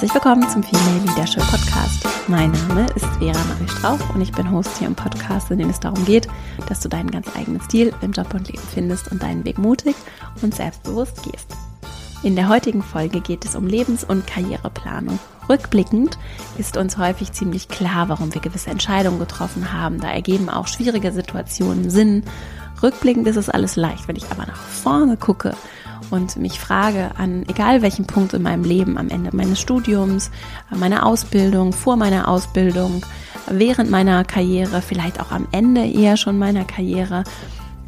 Herzlich willkommen zum Female Leadership Podcast. Mein Name ist Vera Marie Strauch und ich bin Host hier im Podcast, in dem es darum geht, dass du deinen ganz eigenen Stil im Job und Leben findest und deinen Weg mutig und selbstbewusst gehst. In der heutigen Folge geht es um Lebens- und Karriereplanung. Rückblickend ist uns häufig ziemlich klar, warum wir gewisse Entscheidungen getroffen haben. Da ergeben auch schwierige Situationen Sinn. Rückblickend ist es alles leicht. Wenn ich aber nach vorne gucke, und mich frage an egal welchem Punkt in meinem Leben, am Ende meines Studiums, meiner Ausbildung, vor meiner Ausbildung, während meiner Karriere, vielleicht auch am Ende eher schon meiner Karriere,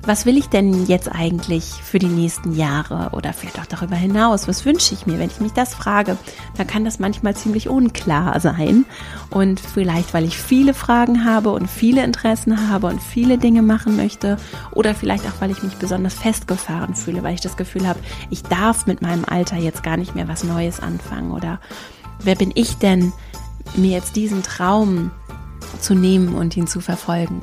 was will ich denn jetzt eigentlich für die nächsten Jahre oder vielleicht auch darüber hinaus? Was wünsche ich mir? Wenn ich mich das frage, dann kann das manchmal ziemlich unklar sein. Und vielleicht, weil ich viele Fragen habe und viele Interessen habe und viele Dinge machen möchte oder vielleicht auch, weil ich mich besonders festgefahren fühle, weil ich das Gefühl habe, ich darf mit meinem Alter jetzt gar nicht mehr was Neues anfangen oder wer bin ich denn, mir jetzt diesen Traum zu nehmen und ihn zu verfolgen.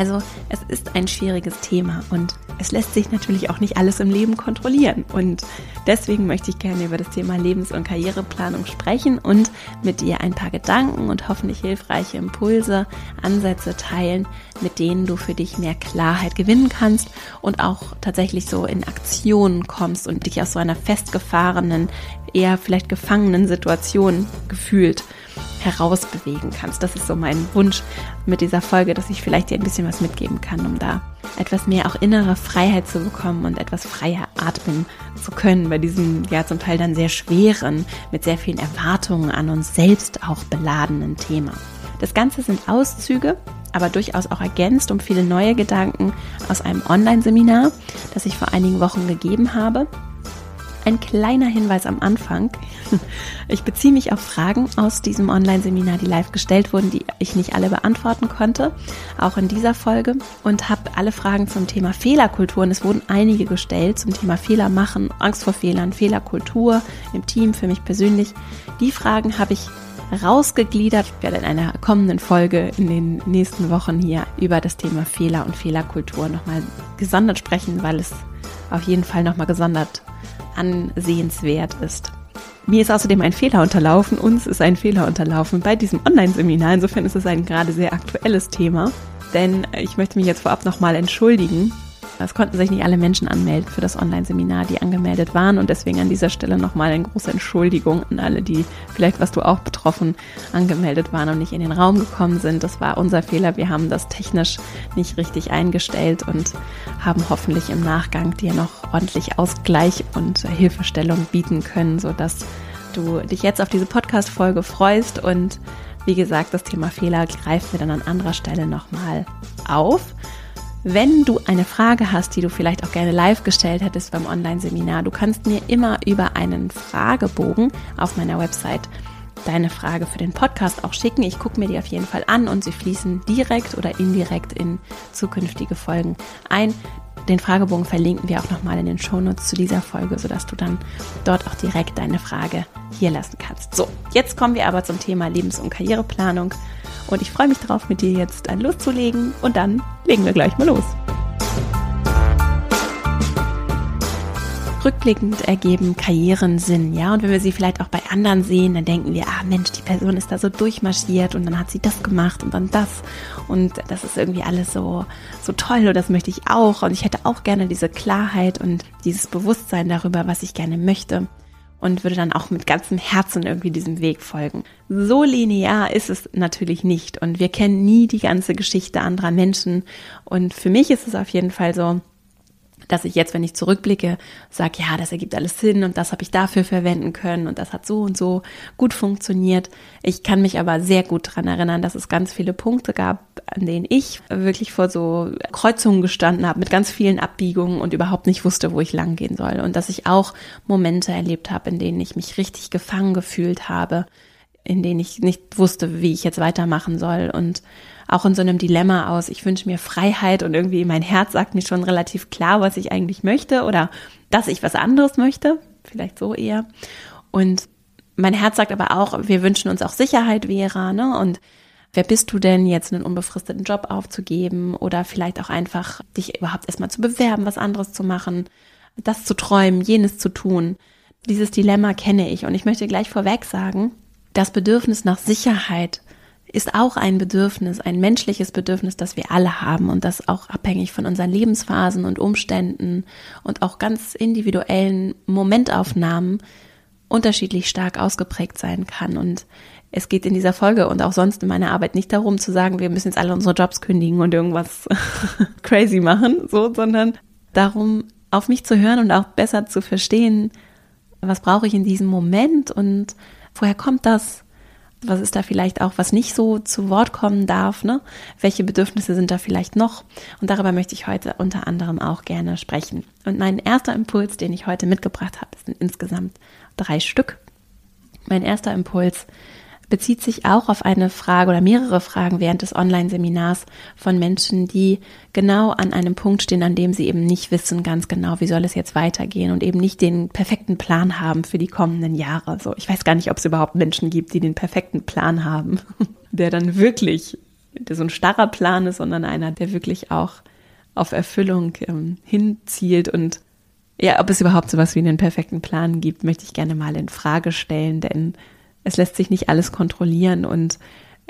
Also es ist ein schwieriges Thema und es lässt sich natürlich auch nicht alles im Leben kontrollieren. Und deswegen möchte ich gerne über das Thema Lebens- und Karriereplanung sprechen und mit dir ein paar Gedanken und hoffentlich hilfreiche Impulse, Ansätze teilen, mit denen du für dich mehr Klarheit gewinnen kannst und auch tatsächlich so in Aktionen kommst und dich aus so einer festgefahrenen, eher vielleicht gefangenen Situation gefühlt herausbewegen kannst. Das ist so mein Wunsch mit dieser Folge, dass ich vielleicht dir ein bisschen was mitgeben kann, um da etwas mehr auch innere Freiheit zu bekommen und etwas freier atmen zu können bei diesem ja zum Teil dann sehr schweren, mit sehr vielen Erwartungen an uns selbst auch beladenen Thema. Das Ganze sind Auszüge, aber durchaus auch ergänzt um viele neue Gedanken aus einem Online-Seminar, das ich vor einigen Wochen gegeben habe ein kleiner Hinweis am Anfang. Ich beziehe mich auf Fragen aus diesem Online-Seminar, die live gestellt wurden, die ich nicht alle beantworten konnte, auch in dieser Folge und habe alle Fragen zum Thema Fehlerkultur, und es wurden einige gestellt zum Thema Fehler machen, Angst vor Fehlern, Fehlerkultur im Team für mich persönlich. Die Fragen habe ich rausgegliedert. Ich werde in einer kommenden Folge in den nächsten Wochen hier über das Thema Fehler und Fehlerkultur nochmal gesondert sprechen, weil es auf jeden Fall nochmal gesondert ansehenswert ist. Mir ist außerdem ein Fehler unterlaufen, uns ist ein Fehler unterlaufen bei diesem Online-Seminar. Insofern ist es ein gerade sehr aktuelles Thema, denn ich möchte mich jetzt vorab nochmal entschuldigen es konnten sich nicht alle Menschen anmelden für das Online-Seminar, die angemeldet waren. Und deswegen an dieser Stelle nochmal eine große Entschuldigung an alle, die vielleicht, was du auch betroffen, angemeldet waren und nicht in den Raum gekommen sind. Das war unser Fehler. Wir haben das technisch nicht richtig eingestellt und haben hoffentlich im Nachgang dir noch ordentlich Ausgleich und Hilfestellung bieten können, sodass du dich jetzt auf diese Podcast-Folge freust und wie gesagt, das Thema Fehler greifen wir dann an anderer Stelle nochmal auf. Wenn du eine Frage hast, die du vielleicht auch gerne live gestellt hättest beim Online-Seminar, du kannst mir immer über einen Fragebogen auf meiner Website deine Frage für den Podcast auch schicken. Ich gucke mir die auf jeden Fall an und sie fließen direkt oder indirekt in zukünftige Folgen ein. Den Fragebogen verlinken wir auch nochmal in den Shownotes zu dieser Folge, sodass du dann dort auch direkt deine Frage hier lassen kannst. So, jetzt kommen wir aber zum Thema Lebens- und Karriereplanung. Und ich freue mich darauf, mit dir jetzt ein loszulegen. Und dann legen wir gleich mal los. Rückblickend ergeben Karrieren Sinn, ja. Und wenn wir sie vielleicht auch bei anderen sehen, dann denken wir, ah Mensch, die Person ist da so durchmarschiert und dann hat sie das gemacht und dann das. Und das ist irgendwie alles so, so toll und das möchte ich auch. Und ich hätte auch gerne diese Klarheit und dieses Bewusstsein darüber, was ich gerne möchte und würde dann auch mit ganzem Herzen irgendwie diesem Weg folgen. So linear ist es natürlich nicht und wir kennen nie die ganze Geschichte anderer Menschen und für mich ist es auf jeden Fall so, dass ich jetzt, wenn ich zurückblicke, sage, ja, das ergibt alles Sinn und das habe ich dafür verwenden können und das hat so und so gut funktioniert. Ich kann mich aber sehr gut daran erinnern, dass es ganz viele Punkte gab, an denen ich wirklich vor so Kreuzungen gestanden habe, mit ganz vielen Abbiegungen und überhaupt nicht wusste, wo ich lang gehen soll. Und dass ich auch Momente erlebt habe, in denen ich mich richtig gefangen gefühlt habe, in denen ich nicht wusste, wie ich jetzt weitermachen soll und auch in so einem Dilemma aus, ich wünsche mir Freiheit und irgendwie mein Herz sagt mir schon relativ klar, was ich eigentlich möchte oder dass ich was anderes möchte, vielleicht so eher. Und mein Herz sagt aber auch, wir wünschen uns auch Sicherheit, Vera, ne? Und wer bist du denn jetzt einen unbefristeten Job aufzugeben oder vielleicht auch einfach dich überhaupt erstmal zu bewerben, was anderes zu machen, das zu träumen, jenes zu tun. Dieses Dilemma kenne ich und ich möchte gleich vorweg sagen, das Bedürfnis nach Sicherheit ist auch ein Bedürfnis, ein menschliches Bedürfnis, das wir alle haben und das auch abhängig von unseren Lebensphasen und Umständen und auch ganz individuellen Momentaufnahmen unterschiedlich stark ausgeprägt sein kann. Und es geht in dieser Folge und auch sonst in meiner Arbeit nicht darum zu sagen, wir müssen jetzt alle unsere Jobs kündigen und irgendwas crazy machen, so, sondern darum, auf mich zu hören und auch besser zu verstehen, was brauche ich in diesem Moment und woher kommt das? Was ist da vielleicht auch, was nicht so zu Wort kommen darf? Ne? Welche Bedürfnisse sind da vielleicht noch? Und darüber möchte ich heute unter anderem auch gerne sprechen. Und mein erster Impuls, den ich heute mitgebracht habe, sind insgesamt drei Stück. Mein erster Impuls bezieht sich auch auf eine Frage oder mehrere Fragen während des Online-Seminars von Menschen, die genau an einem Punkt stehen, an dem sie eben nicht wissen ganz genau, wie soll es jetzt weitergehen und eben nicht den perfekten Plan haben für die kommenden Jahre. So, ich weiß gar nicht, ob es überhaupt Menschen gibt, die den perfekten Plan haben, der dann wirklich der so ein starrer Plan ist, sondern einer, der wirklich auch auf Erfüllung ähm, hinzielt und ja, ob es überhaupt sowas wie einen perfekten Plan gibt, möchte ich gerne mal in Frage stellen, denn es lässt sich nicht alles kontrollieren und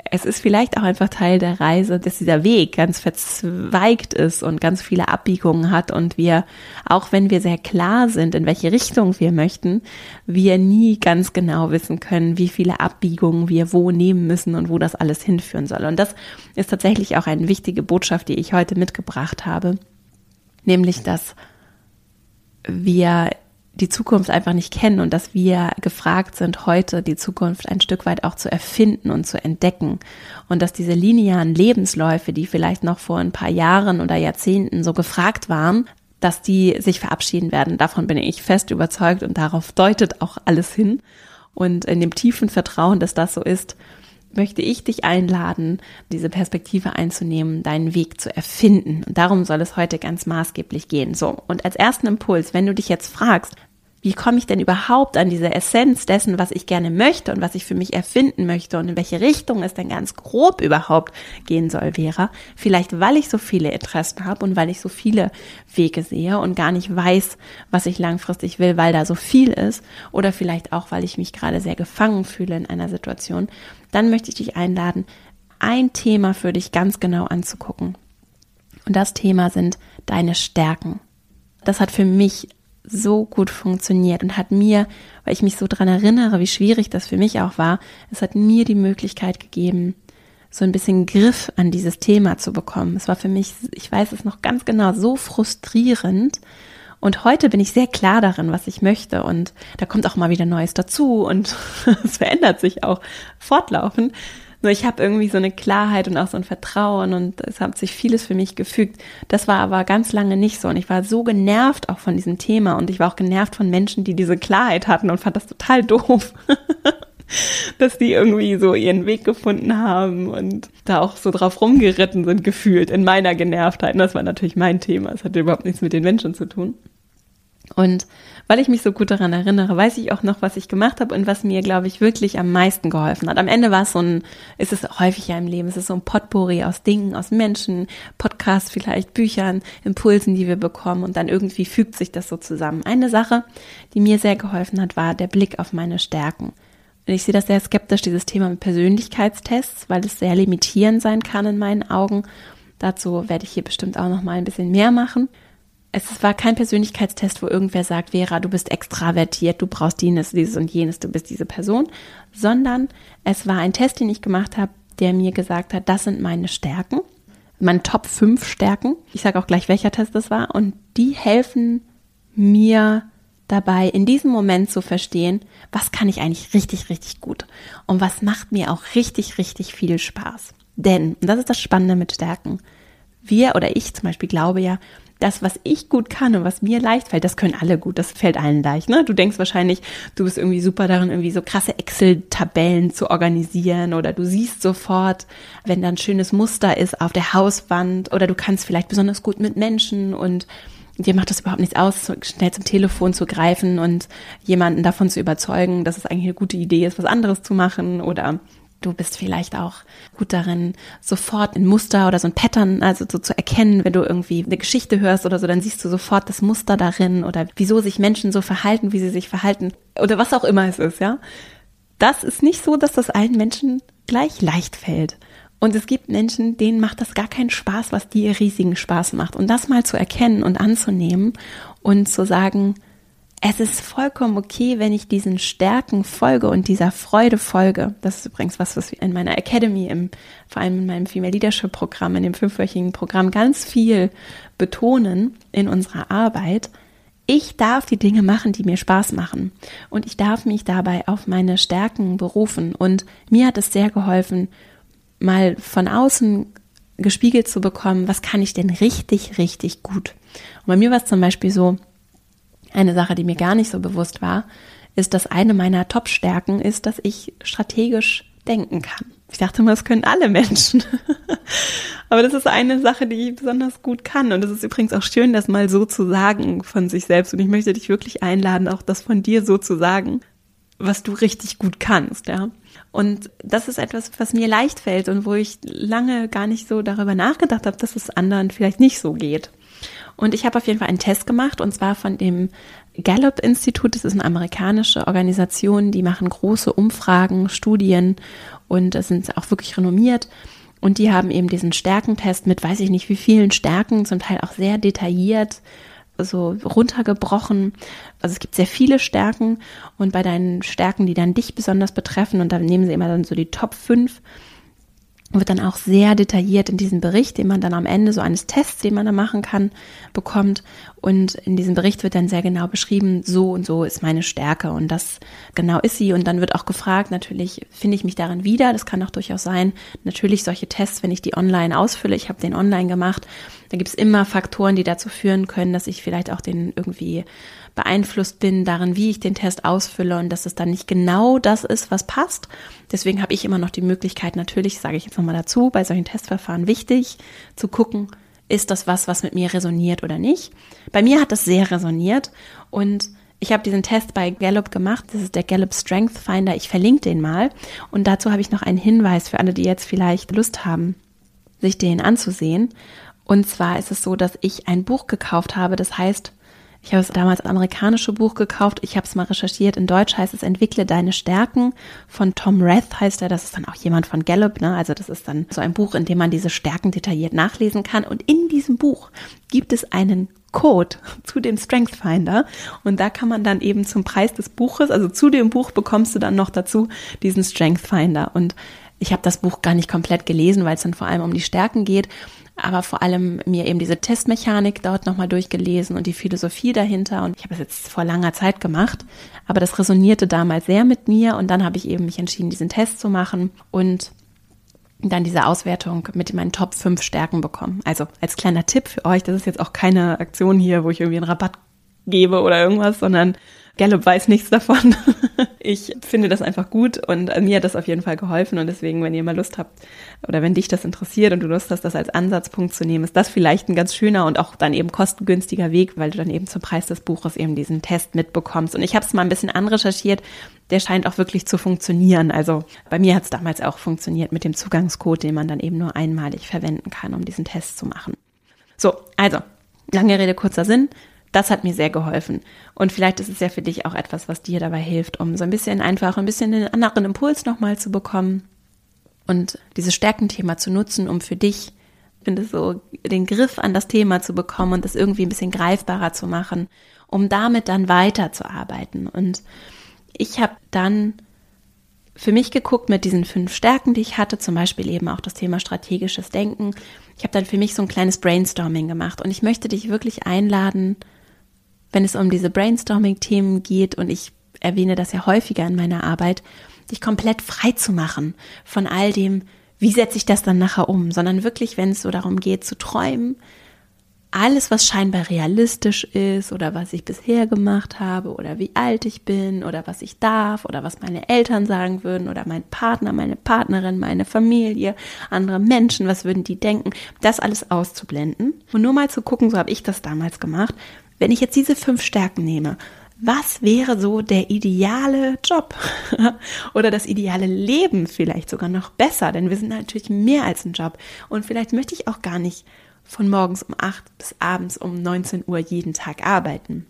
es ist vielleicht auch einfach Teil der Reise, dass dieser Weg ganz verzweigt ist und ganz viele Abbiegungen hat und wir, auch wenn wir sehr klar sind, in welche Richtung wir möchten, wir nie ganz genau wissen können, wie viele Abbiegungen wir wo nehmen müssen und wo das alles hinführen soll. Und das ist tatsächlich auch eine wichtige Botschaft, die ich heute mitgebracht habe, nämlich, dass wir die Zukunft einfach nicht kennen und dass wir gefragt sind, heute die Zukunft ein Stück weit auch zu erfinden und zu entdecken. Und dass diese linearen Lebensläufe, die vielleicht noch vor ein paar Jahren oder Jahrzehnten so gefragt waren, dass die sich verabschieden werden. Davon bin ich fest überzeugt und darauf deutet auch alles hin. Und in dem tiefen Vertrauen, dass das so ist, möchte ich dich einladen, diese Perspektive einzunehmen, deinen Weg zu erfinden. Und darum soll es heute ganz maßgeblich gehen. So. Und als ersten Impuls, wenn du dich jetzt fragst, wie komme ich denn überhaupt an diese Essenz dessen, was ich gerne möchte und was ich für mich erfinden möchte und in welche Richtung es denn ganz grob überhaupt gehen soll, Vera. Vielleicht, weil ich so viele Interessen habe und weil ich so viele Wege sehe und gar nicht weiß, was ich langfristig will, weil da so viel ist oder vielleicht auch, weil ich mich gerade sehr gefangen fühle in einer Situation, dann möchte ich dich einladen, ein Thema für dich ganz genau anzugucken. Und das Thema sind deine Stärken. Das hat für mich so gut funktioniert und hat mir, weil ich mich so dran erinnere, wie schwierig das für mich auch war, es hat mir die Möglichkeit gegeben, so ein bisschen Griff an dieses Thema zu bekommen. Es war für mich, ich weiß es noch ganz genau, so frustrierend. Und heute bin ich sehr klar darin, was ich möchte. Und da kommt auch mal wieder Neues dazu und es verändert sich auch fortlaufend. Nur ich habe irgendwie so eine Klarheit und auch so ein Vertrauen und es hat sich vieles für mich gefügt. Das war aber ganz lange nicht so und ich war so genervt auch von diesem Thema und ich war auch genervt von Menschen, die diese Klarheit hatten und fand das total doof. dass die irgendwie so ihren Weg gefunden haben und da auch so drauf rumgeritten sind, gefühlt in meiner Genervtheit. Und das war natürlich mein Thema. Es hatte überhaupt nichts mit den Menschen zu tun. Und weil ich mich so gut daran erinnere, weiß ich auch noch, was ich gemacht habe und was mir, glaube ich, wirklich am meisten geholfen hat. Am Ende war es so ein, ist es häufig ja im Leben, es ist so ein Potpourri aus Dingen, aus Menschen, Podcasts vielleicht, Büchern, Impulsen, die wir bekommen und dann irgendwie fügt sich das so zusammen. Eine Sache, die mir sehr geholfen hat, war der Blick auf meine Stärken. Und ich sehe das sehr skeptisch, dieses Thema mit Persönlichkeitstests, weil es sehr limitierend sein kann in meinen Augen. Dazu werde ich hier bestimmt auch noch mal ein bisschen mehr machen es war kein Persönlichkeitstest, wo irgendwer sagt, Vera, du bist extravertiert, du brauchst dieses, dieses und jenes, du bist diese Person, sondern es war ein Test, den ich gemacht habe, der mir gesagt hat, das sind meine Stärken. meine Top 5 Stärken. Ich sage auch gleich, welcher Test das war. Und die helfen mir dabei, in diesem Moment zu verstehen, was kann ich eigentlich richtig, richtig gut und was macht mir auch richtig, richtig viel Spaß. Denn, und das ist das Spannende mit Stärken, wir oder ich zum Beispiel glaube ja, das, was ich gut kann und was mir leicht fällt, das können alle gut, das fällt allen leicht. Ne? Du denkst wahrscheinlich, du bist irgendwie super darin, irgendwie so krasse Excel-Tabellen zu organisieren oder du siehst sofort, wenn da ein schönes Muster ist auf der Hauswand oder du kannst vielleicht besonders gut mit Menschen und dir macht das überhaupt nichts aus, schnell zum Telefon zu greifen und jemanden davon zu überzeugen, dass es eigentlich eine gute Idee ist, was anderes zu machen oder Du bist vielleicht auch gut darin, sofort ein Muster oder so ein Pattern, also so zu erkennen, wenn du irgendwie eine Geschichte hörst oder so, dann siehst du sofort das Muster darin oder wieso sich Menschen so verhalten, wie sie sich verhalten oder was auch immer es ist, ja. Das ist nicht so, dass das allen Menschen gleich leicht fällt. Und es gibt Menschen, denen macht das gar keinen Spaß, was dir riesigen Spaß macht. Und das mal zu erkennen und anzunehmen und zu sagen, es ist vollkommen okay, wenn ich diesen Stärken folge und dieser Freude folge. Das ist übrigens was, was wir in meiner Academy, im, vor allem in meinem Female Leadership Programm, in dem fünfwöchigen Programm ganz viel betonen in unserer Arbeit. Ich darf die Dinge machen, die mir Spaß machen. Und ich darf mich dabei auf meine Stärken berufen. Und mir hat es sehr geholfen, mal von außen gespiegelt zu bekommen, was kann ich denn richtig, richtig gut. Und bei mir war es zum Beispiel so, eine Sache, die mir gar nicht so bewusst war, ist, dass eine meiner Top-Stärken ist, dass ich strategisch denken kann. Ich dachte immer, das können alle Menschen. Aber das ist eine Sache, die ich besonders gut kann. Und es ist übrigens auch schön, das mal so zu sagen von sich selbst. Und ich möchte dich wirklich einladen, auch das von dir so zu sagen, was du richtig gut kannst, ja. Und das ist etwas, was mir leicht fällt und wo ich lange gar nicht so darüber nachgedacht habe, dass es anderen vielleicht nicht so geht. Und ich habe auf jeden Fall einen Test gemacht und zwar von dem Gallup Institut. Das ist eine amerikanische Organisation, die machen große Umfragen, Studien und sind auch wirklich renommiert. Und die haben eben diesen Stärkentest mit weiß ich nicht wie vielen Stärken, zum Teil auch sehr detailliert so runtergebrochen. Also es gibt sehr viele Stärken und bei deinen Stärken, die dann dich besonders betreffen, und da nehmen sie immer dann so die Top 5, wird dann auch sehr detailliert in diesem Bericht, den man dann am Ende so eines Tests, den man da machen kann, bekommt. Und in diesem Bericht wird dann sehr genau beschrieben, so und so ist meine Stärke und das genau ist sie. Und dann wird auch gefragt, natürlich finde ich mich darin wieder. Das kann auch durchaus sein. Natürlich solche Tests, wenn ich die online ausfülle, ich habe den online gemacht, da gibt es immer Faktoren, die dazu führen können, dass ich vielleicht auch den irgendwie beeinflusst bin darin, wie ich den Test ausfülle und dass es dann nicht genau das ist, was passt. Deswegen habe ich immer noch die Möglichkeit, natürlich sage ich jetzt nochmal dazu, bei solchen Testverfahren wichtig zu gucken, ist das was, was mit mir resoniert oder nicht. Bei mir hat das sehr resoniert und ich habe diesen Test bei Gallup gemacht. Das ist der Gallup Strength Finder. Ich verlinke den mal. Und dazu habe ich noch einen Hinweis für alle, die jetzt vielleicht Lust haben, sich den anzusehen. Und zwar ist es so, dass ich ein Buch gekauft habe, das heißt ich habe es damals als amerikanische Buch gekauft. Ich habe es mal recherchiert. In Deutsch heißt es Entwickle deine Stärken. Von Tom Rath heißt er. Das ist dann auch jemand von Gallup. Ne? Also das ist dann so ein Buch, in dem man diese Stärken detailliert nachlesen kann. Und in diesem Buch gibt es einen Code zu dem Strength Finder und da kann man dann eben zum Preis des Buches, also zu dem Buch bekommst du dann noch dazu diesen Strength Finder und ich habe das Buch gar nicht komplett gelesen, weil es dann vor allem um die Stärken geht aber vor allem mir eben diese Testmechanik dort nochmal durchgelesen und die Philosophie dahinter. Und ich habe das jetzt vor langer Zeit gemacht, aber das resonierte damals sehr mit mir und dann habe ich eben mich entschieden, diesen Test zu machen und dann diese Auswertung mit meinen Top 5 Stärken bekommen. Also als kleiner Tipp für euch, das ist jetzt auch keine Aktion hier, wo ich irgendwie einen Rabatt gebe oder irgendwas, sondern Gallup weiß nichts davon. ich finde das einfach gut und mir hat das auf jeden Fall geholfen und deswegen, wenn ihr mal Lust habt oder wenn dich das interessiert und du Lust hast, das als Ansatzpunkt zu nehmen, ist das vielleicht ein ganz schöner und auch dann eben kostengünstiger Weg, weil du dann eben zum Preis des Buches eben diesen Test mitbekommst. Und ich habe es mal ein bisschen anrecherchiert, der scheint auch wirklich zu funktionieren. Also bei mir hat es damals auch funktioniert mit dem Zugangscode, den man dann eben nur einmalig verwenden kann, um diesen Test zu machen. So, also, lange Rede, kurzer Sinn. Das hat mir sehr geholfen. Und vielleicht ist es ja für dich auch etwas, was dir dabei hilft, um so ein bisschen einfach ein bisschen einen anderen Impuls nochmal zu bekommen und dieses Stärkenthema zu nutzen, um für dich, finde so, den Griff an das Thema zu bekommen und das irgendwie ein bisschen greifbarer zu machen, um damit dann weiterzuarbeiten. Und ich habe dann für mich geguckt mit diesen fünf Stärken, die ich hatte, zum Beispiel eben auch das Thema strategisches Denken. Ich habe dann für mich so ein kleines Brainstorming gemacht und ich möchte dich wirklich einladen, wenn es um diese Brainstorming-Themen geht und ich erwähne das ja häufiger in meiner Arbeit, dich komplett frei zu machen von all dem, wie setze ich das dann nachher um, sondern wirklich, wenn es so darum geht, zu träumen, alles, was scheinbar realistisch ist oder was ich bisher gemacht habe oder wie alt ich bin oder was ich darf oder was meine Eltern sagen würden oder mein Partner, meine Partnerin, meine Familie, andere Menschen, was würden die denken, das alles auszublenden. Und nur mal zu gucken, so habe ich das damals gemacht, wenn ich jetzt diese fünf Stärken nehme was wäre so der ideale Job oder das ideale Leben vielleicht sogar noch besser, denn wir sind natürlich mehr als ein Job und vielleicht möchte ich auch gar nicht von morgens um 8 bis abends um 19 Uhr jeden Tag arbeiten.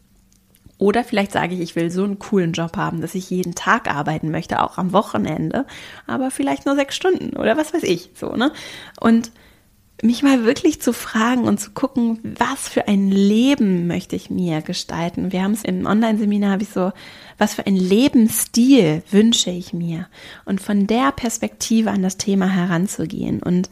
Oder vielleicht sage ich, ich will so einen coolen Job haben, dass ich jeden Tag arbeiten möchte, auch am Wochenende, aber vielleicht nur sechs Stunden oder was weiß ich, so, ne? Und mich mal wirklich zu fragen und zu gucken, was für ein Leben möchte ich mir gestalten. Wir haben es im Online-Seminar, habe ich so, was für ein Lebensstil wünsche ich mir? Und von der Perspektive an das Thema heranzugehen und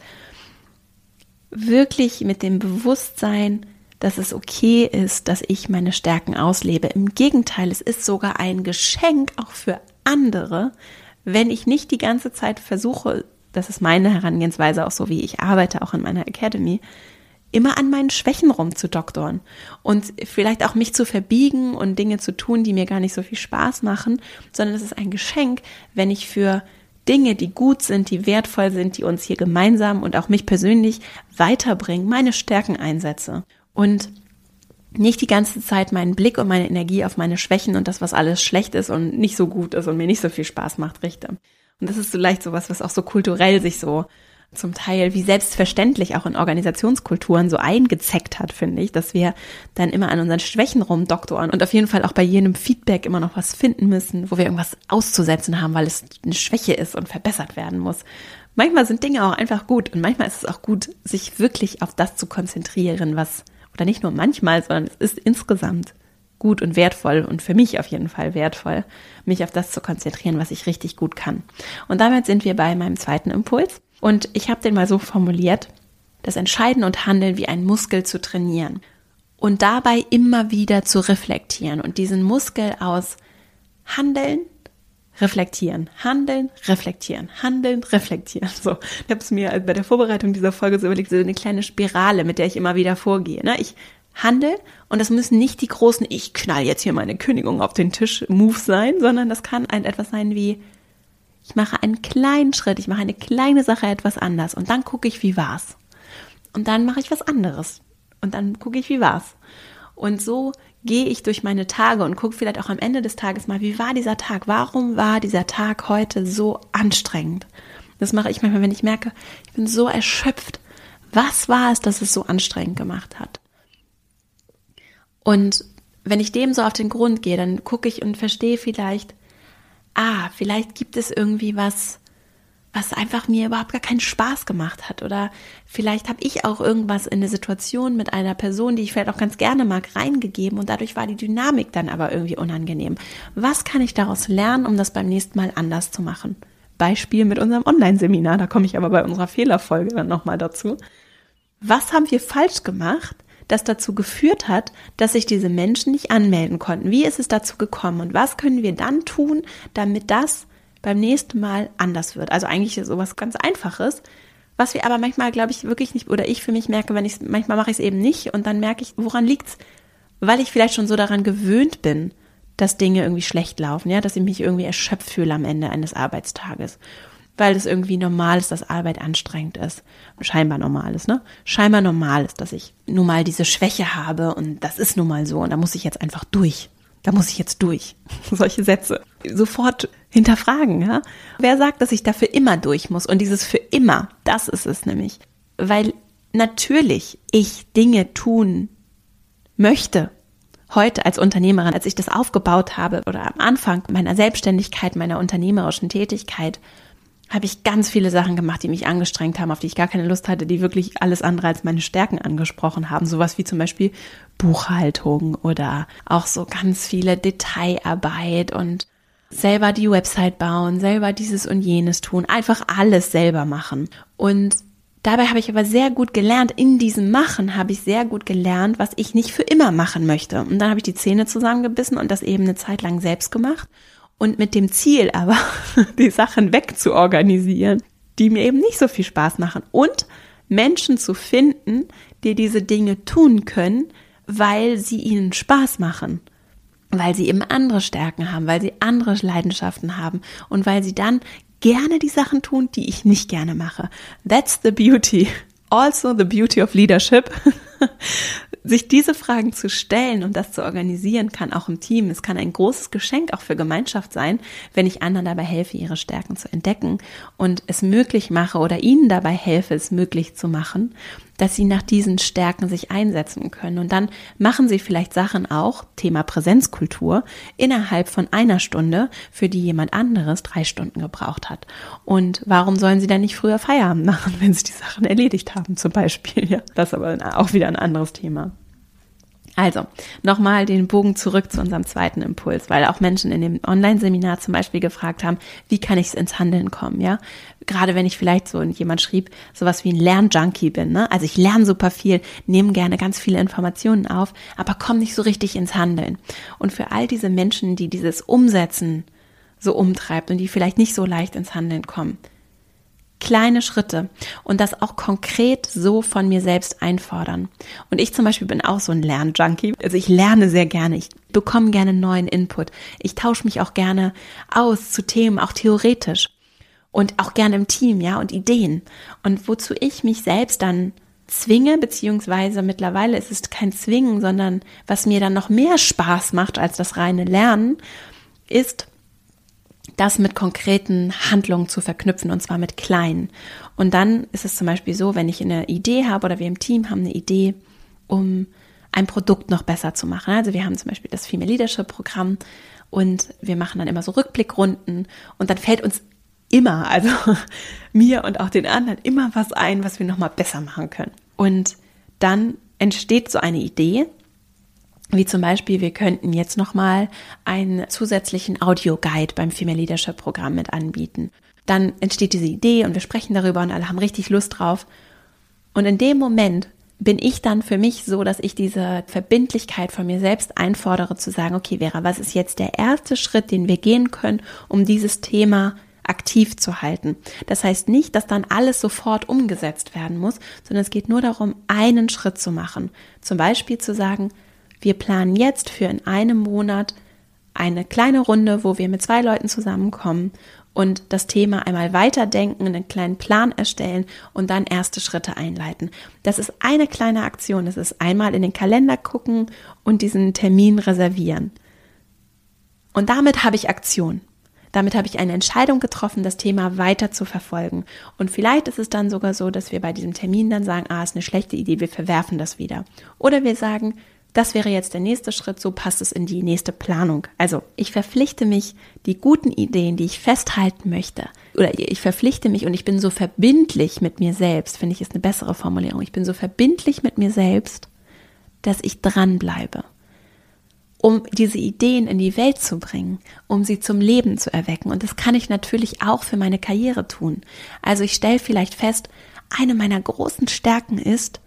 wirklich mit dem Bewusstsein, dass es okay ist, dass ich meine Stärken auslebe. Im Gegenteil, es ist sogar ein Geschenk auch für andere, wenn ich nicht die ganze Zeit versuche, das ist meine Herangehensweise, auch so wie ich arbeite, auch in meiner Academy, immer an meinen Schwächen rumzudoktoren und vielleicht auch mich zu verbiegen und Dinge zu tun, die mir gar nicht so viel Spaß machen, sondern es ist ein Geschenk, wenn ich für Dinge, die gut sind, die wertvoll sind, die uns hier gemeinsam und auch mich persönlich weiterbringen, meine Stärken einsetze. Und nicht die ganze Zeit meinen Blick und meine Energie auf meine Schwächen und das, was alles schlecht ist und nicht so gut ist und mir nicht so viel Spaß macht, richte. Und das ist vielleicht sowas, was auch so kulturell sich so zum Teil wie selbstverständlich auch in Organisationskulturen so eingezeckt hat, finde ich, dass wir dann immer an unseren Schwächen rumdoktoren und auf jeden Fall auch bei jedem Feedback immer noch was finden müssen, wo wir irgendwas auszusetzen haben, weil es eine Schwäche ist und verbessert werden muss. Manchmal sind Dinge auch einfach gut und manchmal ist es auch gut, sich wirklich auf das zu konzentrieren, was, oder nicht nur manchmal, sondern es ist insgesamt gut und wertvoll und für mich auf jeden Fall wertvoll, mich auf das zu konzentrieren, was ich richtig gut kann. Und damit sind wir bei meinem zweiten Impuls. Und ich habe den mal so formuliert, das Entscheiden und Handeln wie ein Muskel zu trainieren und dabei immer wieder zu reflektieren und diesen Muskel aus Handeln, reflektieren, handeln, reflektieren, handeln, reflektieren. So, ich habe es mir bei der Vorbereitung dieser Folge so überlegt, so eine kleine Spirale, mit der ich immer wieder vorgehe. Ne? Ich handel und das müssen nicht die großen, ich knall jetzt hier meine Kündigung auf den Tisch Moves sein, sondern das kann ein etwas sein wie, ich mache einen kleinen Schritt, ich mache eine kleine Sache etwas anders und dann gucke ich, wie war's. Und dann mache ich was anderes und dann gucke ich, wie war's. Und so gehe ich durch meine Tage und gucke vielleicht auch am Ende des Tages mal, wie war dieser Tag? Warum war dieser Tag heute so anstrengend? Das mache ich manchmal, wenn ich merke, ich bin so erschöpft. Was war es, dass es so anstrengend gemacht hat? Und wenn ich dem so auf den Grund gehe, dann gucke ich und verstehe vielleicht, ah, vielleicht gibt es irgendwie was, was einfach mir überhaupt gar keinen Spaß gemacht hat. Oder vielleicht habe ich auch irgendwas in eine Situation mit einer Person, die ich vielleicht auch ganz gerne mag, reingegeben und dadurch war die Dynamik dann aber irgendwie unangenehm. Was kann ich daraus lernen, um das beim nächsten Mal anders zu machen? Beispiel mit unserem Online-Seminar, da komme ich aber bei unserer Fehlerfolge dann nochmal dazu. Was haben wir falsch gemacht, das dazu geführt hat, dass sich diese Menschen nicht anmelden konnten. Wie ist es dazu gekommen und was können wir dann tun, damit das beim nächsten Mal anders wird? Also eigentlich ist sowas ganz Einfaches, was wir aber manchmal, glaube ich, wirklich nicht, oder ich für mich merke, wenn ich manchmal mache ich es eben nicht und dann merke ich, woran liegt's? Weil ich vielleicht schon so daran gewöhnt bin, dass Dinge irgendwie schlecht laufen, ja, dass ich mich irgendwie erschöpft fühle am Ende eines Arbeitstages weil es irgendwie normal ist, dass Arbeit anstrengend ist. Scheinbar normal ist, ne? Scheinbar normal ist, dass ich nun mal diese Schwäche habe und das ist nun mal so und da muss ich jetzt einfach durch. Da muss ich jetzt durch. Solche Sätze. Sofort hinterfragen, ja? Wer sagt, dass ich dafür immer durch muss? Und dieses für immer, das ist es nämlich. Weil natürlich ich Dinge tun möchte. Heute als Unternehmerin, als ich das aufgebaut habe oder am Anfang meiner Selbstständigkeit, meiner unternehmerischen Tätigkeit, habe ich ganz viele Sachen gemacht, die mich angestrengt haben, auf die ich gar keine Lust hatte, die wirklich alles andere als meine Stärken angesprochen haben. Sowas wie zum Beispiel Buchhaltung oder auch so ganz viele Detailarbeit und selber die Website bauen, selber dieses und jenes tun, einfach alles selber machen. Und dabei habe ich aber sehr gut gelernt, in diesem Machen habe ich sehr gut gelernt, was ich nicht für immer machen möchte. Und dann habe ich die Zähne zusammengebissen und das eben eine Zeit lang selbst gemacht. Und mit dem Ziel aber, die Sachen wegzuorganisieren, die mir eben nicht so viel Spaß machen. Und Menschen zu finden, die diese Dinge tun können, weil sie ihnen Spaß machen weil sie eben andere Stärken haben, weil sie andere Leidenschaften haben und weil sie dann gerne die Sachen tun, die ich nicht gerne mache. That's the beauty. Also the beauty of leadership. sich diese Fragen zu stellen und das zu organisieren, kann auch im Team. Es kann ein großes Geschenk auch für Gemeinschaft sein, wenn ich anderen dabei helfe, ihre Stärken zu entdecken und es möglich mache oder ihnen dabei helfe, es möglich zu machen, dass sie nach diesen Stärken sich einsetzen können. Und dann machen sie vielleicht Sachen auch, Thema Präsenzkultur, innerhalb von einer Stunde, für die jemand anderes drei Stunden gebraucht hat. Und warum sollen sie dann nicht früher Feierabend machen, wenn sie die Sachen erledigt haben, zum Beispiel? Ja, das aber auch wieder ein anderes Thema. Also, nochmal den Bogen zurück zu unserem zweiten Impuls, weil auch Menschen in dem Online-Seminar zum Beispiel gefragt haben, wie kann ich ins Handeln kommen, ja? Gerade wenn ich vielleicht so, jemand schrieb, sowas wie ein Lernjunkie bin, ne? Also ich lerne super viel, nehme gerne ganz viele Informationen auf, aber komme nicht so richtig ins Handeln. Und für all diese Menschen, die dieses Umsetzen so umtreibt und die vielleicht nicht so leicht ins Handeln kommen, kleine Schritte und das auch konkret so von mir selbst einfordern. Und ich zum Beispiel bin auch so ein Lernjunkie. Also ich lerne sehr gerne. Ich bekomme gerne neuen Input. Ich tausche mich auch gerne aus zu Themen, auch theoretisch. Und auch gerne im Team, ja, und Ideen. Und wozu ich mich selbst dann zwinge, beziehungsweise mittlerweile ist es kein Zwingen, sondern was mir dann noch mehr Spaß macht als das reine Lernen, ist das mit konkreten Handlungen zu verknüpfen und zwar mit kleinen. Und dann ist es zum Beispiel so, wenn ich eine Idee habe oder wir im Team haben eine Idee, um ein Produkt noch besser zu machen. Also wir haben zum Beispiel das Female Leadership Programm und wir machen dann immer so Rückblickrunden und dann fällt uns immer, also mir und auch den anderen, immer was ein, was wir nochmal besser machen können. Und dann entsteht so eine Idee wie zum Beispiel, wir könnten jetzt nochmal einen zusätzlichen Audio-Guide beim Female Leadership Programm mit anbieten. Dann entsteht diese Idee und wir sprechen darüber und alle haben richtig Lust drauf. Und in dem Moment bin ich dann für mich so, dass ich diese Verbindlichkeit von mir selbst einfordere, zu sagen, okay, Vera, was ist jetzt der erste Schritt, den wir gehen können, um dieses Thema aktiv zu halten. Das heißt nicht, dass dann alles sofort umgesetzt werden muss, sondern es geht nur darum, einen Schritt zu machen. Zum Beispiel zu sagen, wir planen jetzt für in einem Monat eine kleine Runde, wo wir mit zwei Leuten zusammenkommen und das Thema einmal weiterdenken, einen kleinen Plan erstellen und dann erste Schritte einleiten. Das ist eine kleine Aktion. Das ist einmal in den Kalender gucken und diesen Termin reservieren. Und damit habe ich Aktion. Damit habe ich eine Entscheidung getroffen, das Thema weiter zu verfolgen. Und vielleicht ist es dann sogar so, dass wir bei diesem Termin dann sagen, ah, ist eine schlechte Idee, wir verwerfen das wieder. Oder wir sagen, das wäre jetzt der nächste Schritt, so passt es in die nächste Planung. Also ich verpflichte mich, die guten Ideen, die ich festhalten möchte, oder ich verpflichte mich und ich bin so verbindlich mit mir selbst, finde ich ist eine bessere Formulierung, ich bin so verbindlich mit mir selbst, dass ich dranbleibe, um diese Ideen in die Welt zu bringen, um sie zum Leben zu erwecken. Und das kann ich natürlich auch für meine Karriere tun. Also ich stelle vielleicht fest, eine meiner großen Stärken ist,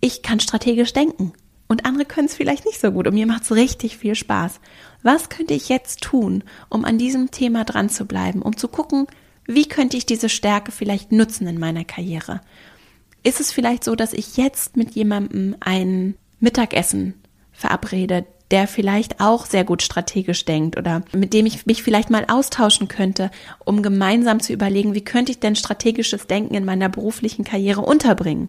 ich kann strategisch denken und andere können es vielleicht nicht so gut und mir macht es richtig viel Spaß. Was könnte ich jetzt tun, um an diesem Thema dran zu bleiben, um zu gucken, wie könnte ich diese Stärke vielleicht nutzen in meiner Karriere? Ist es vielleicht so, dass ich jetzt mit jemandem ein Mittagessen verabrede, der vielleicht auch sehr gut strategisch denkt oder mit dem ich mich vielleicht mal austauschen könnte, um gemeinsam zu überlegen, wie könnte ich denn strategisches Denken in meiner beruflichen Karriere unterbringen?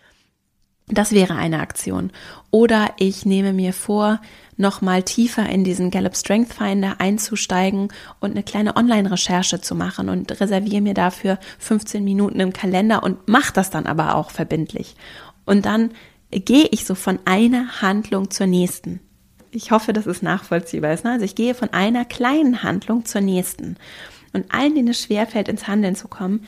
Das wäre eine Aktion. Oder ich nehme mir vor, nochmal tiefer in diesen Gallup Strength Finder einzusteigen und eine kleine Online-Recherche zu machen und reserviere mir dafür 15 Minuten im Kalender und mache das dann aber auch verbindlich. Und dann gehe ich so von einer Handlung zur nächsten. Ich hoffe, dass es nachvollziehbar ist. Ne? Also ich gehe von einer kleinen Handlung zur nächsten. Und allen, denen es schwerfällt, ins Handeln zu kommen,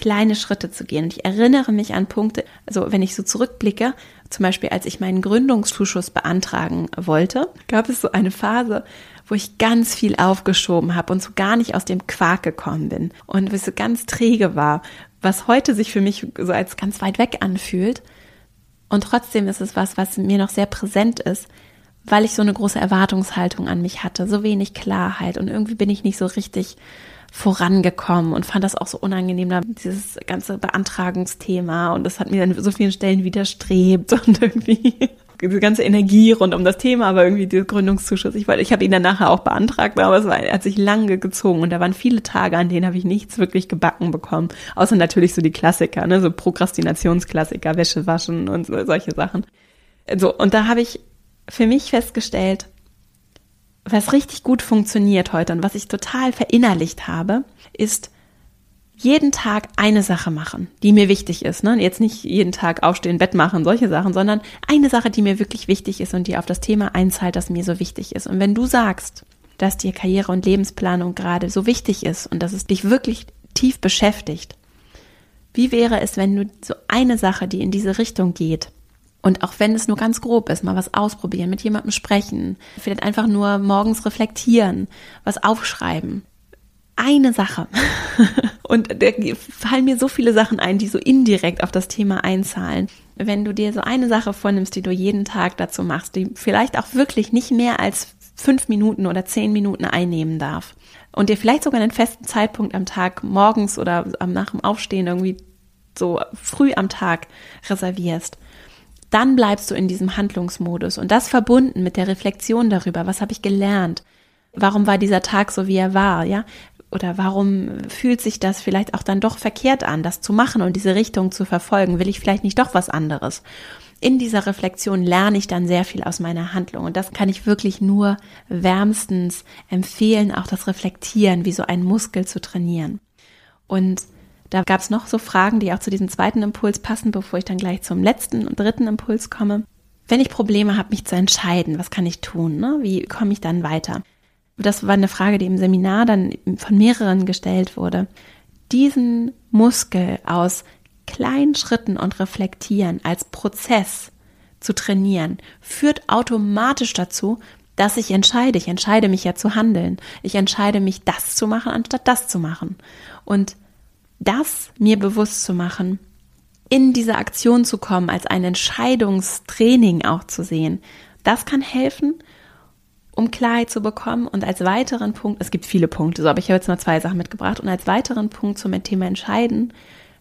kleine Schritte zu gehen. Und ich erinnere mich an Punkte, also wenn ich so zurückblicke, zum Beispiel als ich meinen Gründungszuschuss beantragen wollte, gab es so eine Phase, wo ich ganz viel aufgeschoben habe und so gar nicht aus dem Quark gekommen bin und wo es so ganz träge war, was heute sich für mich so als ganz weit weg anfühlt. Und trotzdem ist es was, was mir noch sehr präsent ist, weil ich so eine große Erwartungshaltung an mich hatte, so wenig Klarheit und irgendwie bin ich nicht so richtig vorangekommen und fand das auch so unangenehm, dieses ganze Beantragungsthema und das hat mir an so vielen Stellen widerstrebt und irgendwie diese ganze Energie rund um das Thema, aber irgendwie der Gründungszuschuss. Ich ich habe ihn dann nachher auch beantragt, aber es war, hat sich lange gezogen und da waren viele Tage, an denen habe ich nichts wirklich gebacken bekommen. Außer natürlich so die Klassiker, ne, so Prokrastinationsklassiker, Wäsche waschen und so, solche Sachen. So, und da habe ich für mich festgestellt, was richtig gut funktioniert heute und was ich total verinnerlicht habe, ist jeden Tag eine Sache machen, die mir wichtig ist. Ne? Jetzt nicht jeden Tag aufstehen, Bett machen, solche Sachen, sondern eine Sache, die mir wirklich wichtig ist und die auf das Thema einzahlt, das mir so wichtig ist. Und wenn du sagst, dass dir Karriere und Lebensplanung gerade so wichtig ist und dass es dich wirklich tief beschäftigt, wie wäre es, wenn du so eine Sache, die in diese Richtung geht, und auch wenn es nur ganz grob ist, mal was ausprobieren, mit jemandem sprechen, vielleicht einfach nur morgens reflektieren, was aufschreiben. Eine Sache. Und da fallen mir so viele Sachen ein, die so indirekt auf das Thema einzahlen. Wenn du dir so eine Sache vornimmst, die du jeden Tag dazu machst, die vielleicht auch wirklich nicht mehr als fünf Minuten oder zehn Minuten einnehmen darf und dir vielleicht sogar einen festen Zeitpunkt am Tag morgens oder nach dem Aufstehen irgendwie so früh am Tag reservierst dann bleibst du in diesem Handlungsmodus und das verbunden mit der Reflexion darüber, was habe ich gelernt? Warum war dieser Tag so, wie er war, ja? Oder warum fühlt sich das vielleicht auch dann doch verkehrt an, das zu machen und diese Richtung zu verfolgen? Will ich vielleicht nicht doch was anderes? In dieser Reflexion lerne ich dann sehr viel aus meiner Handlung und das kann ich wirklich nur wärmstens empfehlen, auch das Reflektieren wie so einen Muskel zu trainieren. Und da gab es noch so Fragen, die auch zu diesem zweiten Impuls passen, bevor ich dann gleich zum letzten und dritten Impuls komme. Wenn ich Probleme habe, mich zu entscheiden, was kann ich tun? Ne? Wie komme ich dann weiter? Das war eine Frage, die im Seminar dann von mehreren gestellt wurde. Diesen Muskel aus kleinen Schritten und Reflektieren als Prozess zu trainieren, führt automatisch dazu, dass ich entscheide. Ich entscheide mich ja zu handeln. Ich entscheide mich, das zu machen, anstatt das zu machen. Und das mir bewusst zu machen, in diese Aktion zu kommen, als ein Entscheidungstraining auch zu sehen, das kann helfen, um Klarheit zu bekommen. Und als weiteren Punkt, es gibt viele Punkte, so, aber ich habe jetzt mal zwei Sachen mitgebracht. Und als weiteren Punkt zum Thema Entscheiden,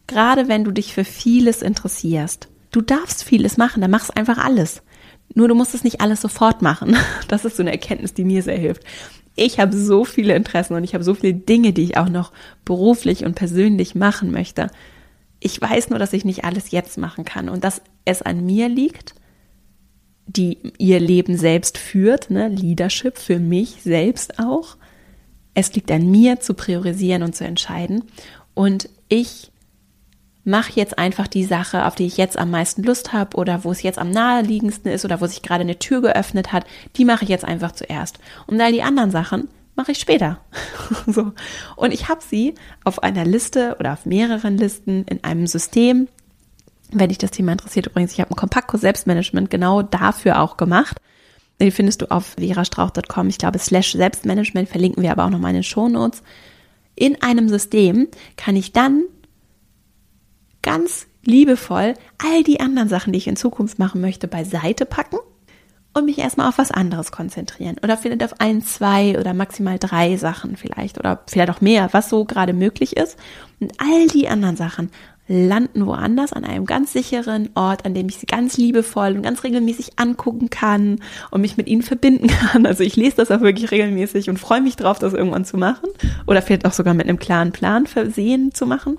gerade wenn du dich für vieles interessierst, du darfst vieles machen, dann machst einfach alles. Nur du musst es nicht alles sofort machen. Das ist so eine Erkenntnis, die mir sehr hilft ich habe so viele Interessen und ich habe so viele Dinge, die ich auch noch beruflich und persönlich machen möchte. Ich weiß nur, dass ich nicht alles jetzt machen kann und dass es an mir liegt, die ihr Leben selbst führt, ne? Leadership für mich selbst auch. Es liegt an mir zu priorisieren und zu entscheiden und ich mach jetzt einfach die Sache, auf die ich jetzt am meisten Lust habe oder wo es jetzt am naheliegendsten ist oder wo sich gerade eine Tür geöffnet hat, die mache ich jetzt einfach zuerst. Und all die anderen Sachen mache ich später. so. Und ich habe sie auf einer Liste oder auf mehreren Listen in einem System. Wenn dich das Thema interessiert, übrigens, ich habe einen Kompaktkurs Selbstmanagement genau dafür auch gemacht. Den findest du auf verastrauch.com. Ich glaube, slash Selbstmanagement verlinken wir aber auch nochmal in den Shownotes. In einem System kann ich dann ganz liebevoll all die anderen Sachen, die ich in Zukunft machen möchte, beiseite packen und mich erstmal auf was anderes konzentrieren. Oder vielleicht auf ein, zwei oder maximal drei Sachen vielleicht oder vielleicht auch mehr, was so gerade möglich ist. Und all die anderen Sachen landen woanders an einem ganz sicheren Ort, an dem ich sie ganz liebevoll und ganz regelmäßig angucken kann und mich mit ihnen verbinden kann. Also ich lese das auch wirklich regelmäßig und freue mich drauf, das irgendwann zu machen oder vielleicht auch sogar mit einem klaren Plan versehen zu machen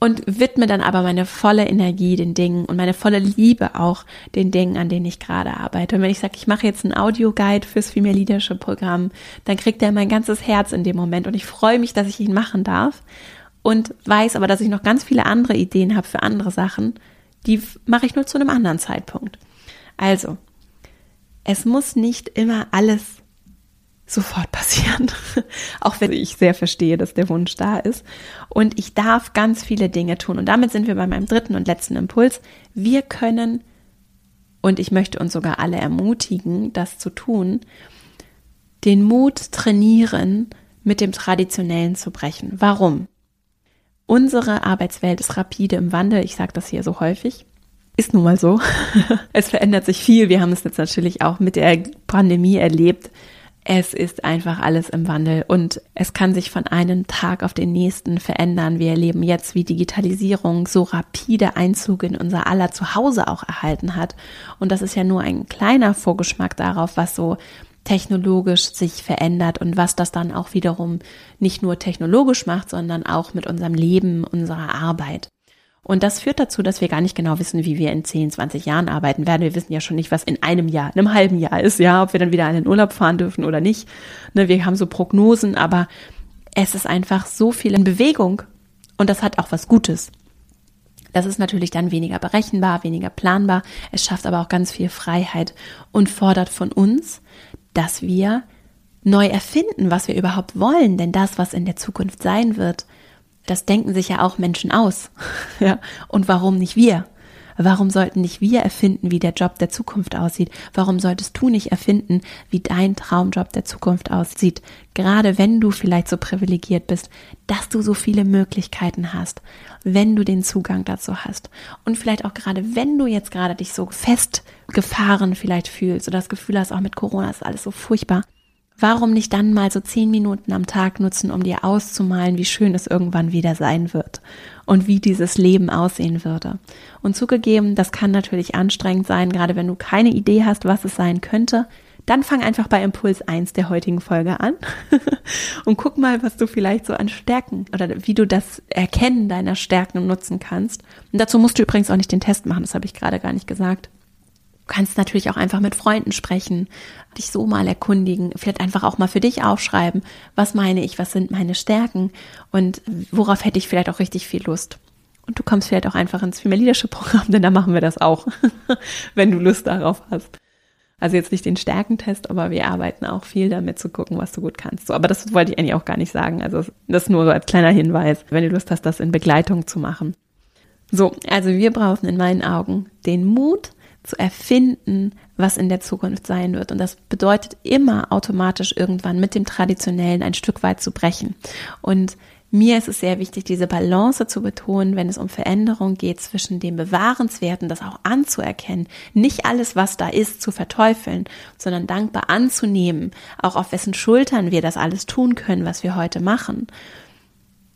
und widme dann aber meine volle Energie den Dingen und meine volle Liebe auch den Dingen, an denen ich gerade arbeite. Und wenn ich sage, ich mache jetzt einen Audioguide fürs Female Leadership Programm, dann kriegt er mein ganzes Herz in dem Moment und ich freue mich, dass ich ihn machen darf und weiß aber, dass ich noch ganz viele andere Ideen habe für andere Sachen, die mache ich nur zu einem anderen Zeitpunkt. Also, es muss nicht immer alles sofort passieren. Auch wenn ich sehr verstehe, dass der Wunsch da ist. Und ich darf ganz viele Dinge tun. Und damit sind wir bei meinem dritten und letzten Impuls. Wir können, und ich möchte uns sogar alle ermutigen, das zu tun, den Mut trainieren, mit dem Traditionellen zu brechen. Warum? Unsere Arbeitswelt ist rapide im Wandel. Ich sage das hier so häufig. Ist nun mal so. es verändert sich viel. Wir haben es jetzt natürlich auch mit der Pandemie erlebt. Es ist einfach alles im Wandel und es kann sich von einem Tag auf den nächsten verändern. Wir erleben jetzt, wie Digitalisierung so rapide Einzug in unser aller Zuhause auch erhalten hat. Und das ist ja nur ein kleiner Vorgeschmack darauf, was so technologisch sich verändert und was das dann auch wiederum nicht nur technologisch macht, sondern auch mit unserem Leben, unserer Arbeit. Und das führt dazu, dass wir gar nicht genau wissen, wie wir in 10, 20 Jahren arbeiten werden. Wir wissen ja schon nicht, was in einem Jahr, in einem halben Jahr ist, ja, ob wir dann wieder in den Urlaub fahren dürfen oder nicht. Ne, wir haben so Prognosen, aber es ist einfach so viel in Bewegung und das hat auch was Gutes. Das ist natürlich dann weniger berechenbar, weniger planbar. Es schafft aber auch ganz viel Freiheit und fordert von uns, dass wir neu erfinden, was wir überhaupt wollen. Denn das, was in der Zukunft sein wird, das denken sich ja auch Menschen aus. ja. Und warum nicht wir? Warum sollten nicht wir erfinden, wie der Job der Zukunft aussieht? Warum solltest du nicht erfinden, wie dein Traumjob der Zukunft aussieht? Gerade wenn du vielleicht so privilegiert bist, dass du so viele Möglichkeiten hast, wenn du den Zugang dazu hast. Und vielleicht auch gerade, wenn du jetzt gerade dich so festgefahren vielleicht fühlst oder das Gefühl hast, auch mit Corona ist alles so furchtbar Warum nicht dann mal so zehn Minuten am Tag nutzen, um dir auszumalen, wie schön es irgendwann wieder sein wird und wie dieses Leben aussehen würde? Und zugegeben, das kann natürlich anstrengend sein, gerade wenn du keine Idee hast, was es sein könnte. Dann fang einfach bei Impuls 1 der heutigen Folge an und guck mal, was du vielleicht so an Stärken oder wie du das Erkennen deiner Stärken nutzen kannst. Und dazu musst du übrigens auch nicht den Test machen, das habe ich gerade gar nicht gesagt. Du kannst natürlich auch einfach mit Freunden sprechen, dich so mal erkundigen, vielleicht einfach auch mal für dich aufschreiben, was meine ich, was sind meine Stärken und worauf hätte ich vielleicht auch richtig viel Lust. Und du kommst vielleicht auch einfach ins Female Leadership Programm, denn da machen wir das auch, wenn du Lust darauf hast. Also jetzt nicht den Stärkentest, aber wir arbeiten auch viel damit zu gucken, was du gut kannst. So, aber das wollte ich eigentlich auch gar nicht sagen. Also das nur so als kleiner Hinweis, wenn du Lust hast, das in Begleitung zu machen. So, also wir brauchen in meinen Augen den Mut, zu erfinden, was in der Zukunft sein wird. Und das bedeutet immer automatisch irgendwann mit dem Traditionellen ein Stück weit zu brechen. Und mir ist es sehr wichtig, diese Balance zu betonen, wenn es um Veränderung geht, zwischen dem Bewahrenswerten, das auch anzuerkennen, nicht alles, was da ist, zu verteufeln, sondern dankbar anzunehmen, auch auf wessen Schultern wir das alles tun können, was wir heute machen.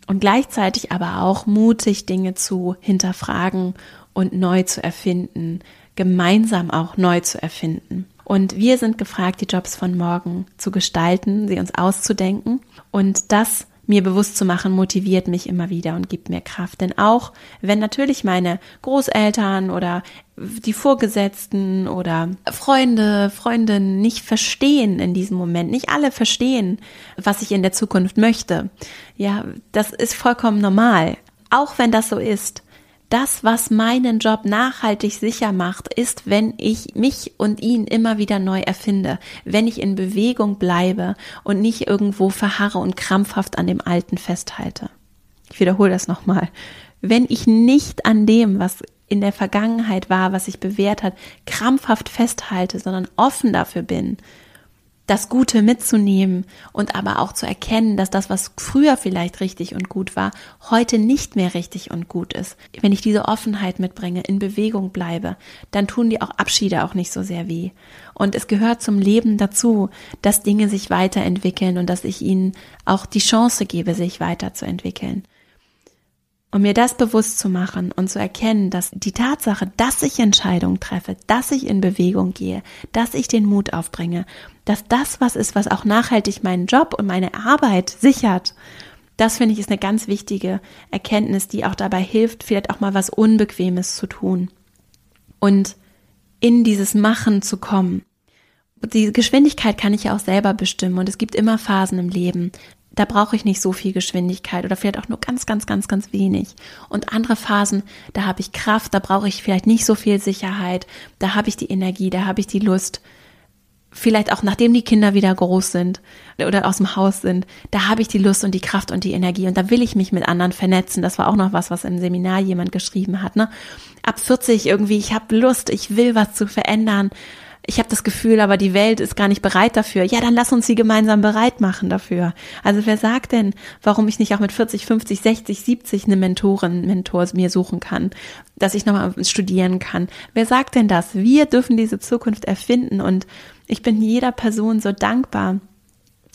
Und gleichzeitig aber auch mutig Dinge zu hinterfragen und neu zu erfinden, gemeinsam auch neu zu erfinden. Und wir sind gefragt, die Jobs von morgen zu gestalten, sie uns auszudenken. Und das mir bewusst zu machen, motiviert mich immer wieder und gibt mir Kraft. Denn auch wenn natürlich meine Großeltern oder die Vorgesetzten oder Freunde, Freundinnen nicht verstehen in diesem Moment, nicht alle verstehen, was ich in der Zukunft möchte. Ja, das ist vollkommen normal. Auch wenn das so ist, das, was meinen Job nachhaltig sicher macht, ist, wenn ich mich und ihn immer wieder neu erfinde, wenn ich in Bewegung bleibe und nicht irgendwo verharre und krampfhaft an dem Alten festhalte. Ich wiederhole das nochmal. Wenn ich nicht an dem, was in der Vergangenheit war, was sich bewährt hat, krampfhaft festhalte, sondern offen dafür bin, das Gute mitzunehmen und aber auch zu erkennen, dass das, was früher vielleicht richtig und gut war, heute nicht mehr richtig und gut ist. Wenn ich diese Offenheit mitbringe, in Bewegung bleibe, dann tun die auch Abschiede auch nicht so sehr weh. Und es gehört zum Leben dazu, dass Dinge sich weiterentwickeln und dass ich ihnen auch die Chance gebe, sich weiterzuentwickeln. Um mir das bewusst zu machen und zu erkennen, dass die Tatsache, dass ich Entscheidungen treffe, dass ich in Bewegung gehe, dass ich den Mut aufbringe, dass das was ist, was auch nachhaltig meinen Job und meine Arbeit sichert, das finde ich ist eine ganz wichtige Erkenntnis, die auch dabei hilft, vielleicht auch mal was Unbequemes zu tun und in dieses Machen zu kommen. Die Geschwindigkeit kann ich ja auch selber bestimmen und es gibt immer Phasen im Leben da brauche ich nicht so viel Geschwindigkeit oder vielleicht auch nur ganz, ganz, ganz, ganz wenig. Und andere Phasen, da habe ich Kraft, da brauche ich vielleicht nicht so viel Sicherheit, da habe ich die Energie, da habe ich die Lust. Vielleicht auch nachdem die Kinder wieder groß sind oder aus dem Haus sind, da habe ich die Lust und die Kraft und die Energie und da will ich mich mit anderen vernetzen. Das war auch noch was, was im Seminar jemand geschrieben hat. Ne? Ab 40 irgendwie, ich habe Lust, ich will was zu verändern ich habe das Gefühl, aber die Welt ist gar nicht bereit dafür. Ja, dann lass uns sie gemeinsam bereit machen dafür. Also wer sagt denn, warum ich nicht auch mit 40, 50, 60, 70 eine Mentorin, Mentor mir suchen kann, dass ich nochmal studieren kann? Wer sagt denn das? Wir dürfen diese Zukunft erfinden und ich bin jeder Person so dankbar,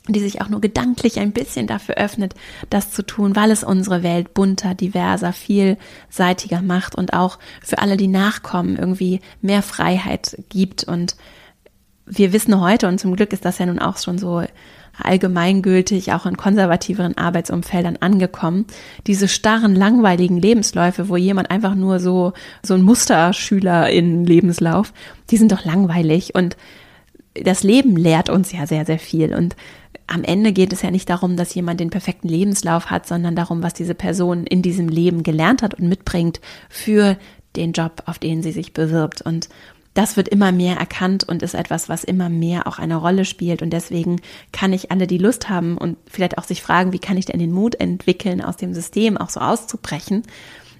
die sich auch nur gedanklich ein bisschen dafür öffnet, das zu tun, weil es unsere Welt bunter, diverser, vielseitiger macht und auch für alle, die nachkommen, irgendwie mehr Freiheit gibt. Und wir wissen heute, und zum Glück ist das ja nun auch schon so allgemeingültig, auch in konservativeren Arbeitsumfeldern angekommen, diese starren, langweiligen Lebensläufe, wo jemand einfach nur so, so ein Musterschüler in Lebenslauf, die sind doch langweilig und das Leben lehrt uns ja sehr, sehr viel und am Ende geht es ja nicht darum, dass jemand den perfekten Lebenslauf hat, sondern darum, was diese Person in diesem Leben gelernt hat und mitbringt für den Job, auf den sie sich bewirbt. Und das wird immer mehr erkannt und ist etwas, was immer mehr auch eine Rolle spielt. Und deswegen kann ich alle, die Lust haben und vielleicht auch sich fragen, wie kann ich denn den Mut entwickeln, aus dem System auch so auszubrechen,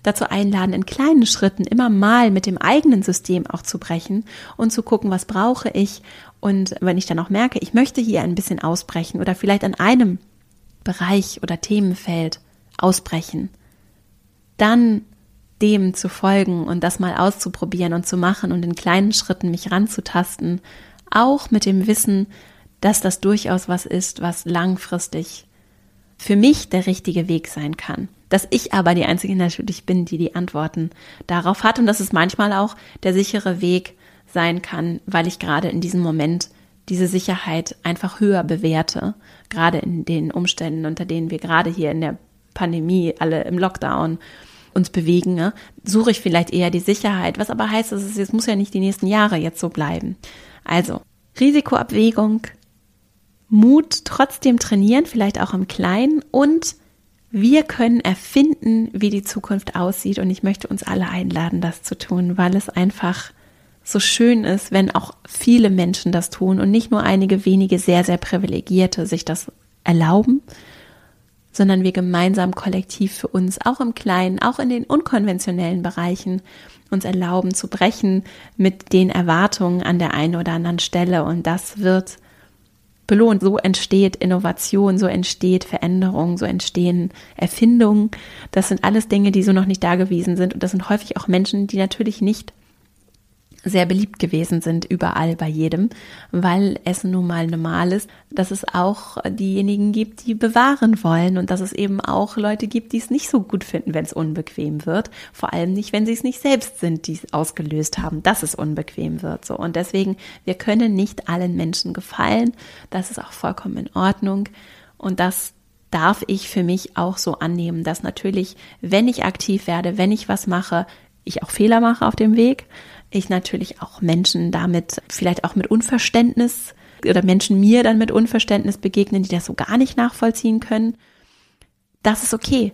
dazu einladen, in kleinen Schritten immer mal mit dem eigenen System auch zu brechen und zu gucken, was brauche ich. Und wenn ich dann auch merke, ich möchte hier ein bisschen ausbrechen oder vielleicht an einem Bereich oder Themenfeld ausbrechen, dann dem zu folgen und das mal auszuprobieren und zu machen und in kleinen Schritten mich ranzutasten, auch mit dem Wissen, dass das durchaus was ist, was langfristig für mich der richtige Weg sein kann. Dass ich aber die Einzige natürlich bin, die die Antworten darauf hat. Und dass es manchmal auch der sichere Weg sein kann, weil ich gerade in diesem Moment diese Sicherheit einfach höher bewerte, gerade in den Umständen, unter denen wir gerade hier in der Pandemie alle im Lockdown uns bewegen, ne, suche ich vielleicht eher die Sicherheit, was aber heißt, es, es muss ja nicht die nächsten Jahre jetzt so bleiben. Also Risikoabwägung, Mut trotzdem trainieren, vielleicht auch im Kleinen und wir können erfinden, wie die Zukunft aussieht und ich möchte uns alle einladen, das zu tun, weil es einfach so schön ist, wenn auch viele Menschen das tun und nicht nur einige wenige sehr, sehr privilegierte sich das erlauben, sondern wir gemeinsam kollektiv für uns, auch im Kleinen, auch in den unkonventionellen Bereichen, uns erlauben zu brechen mit den Erwartungen an der einen oder anderen Stelle. Und das wird belohnt. So entsteht Innovation, so entsteht Veränderung, so entstehen Erfindungen. Das sind alles Dinge, die so noch nicht da gewesen sind. Und das sind häufig auch Menschen, die natürlich nicht sehr beliebt gewesen sind, überall bei jedem, weil es nun mal normal ist, dass es auch diejenigen gibt, die bewahren wollen und dass es eben auch Leute gibt, die es nicht so gut finden, wenn es unbequem wird. Vor allem nicht, wenn sie es nicht selbst sind, die es ausgelöst haben, dass es unbequem wird. So. Und deswegen, wir können nicht allen Menschen gefallen. Das ist auch vollkommen in Ordnung. Und das darf ich für mich auch so annehmen, dass natürlich, wenn ich aktiv werde, wenn ich was mache, ich auch Fehler mache auf dem Weg, ich natürlich auch Menschen damit vielleicht auch mit Unverständnis oder Menschen mir dann mit Unverständnis begegnen, die das so gar nicht nachvollziehen können. Das ist okay.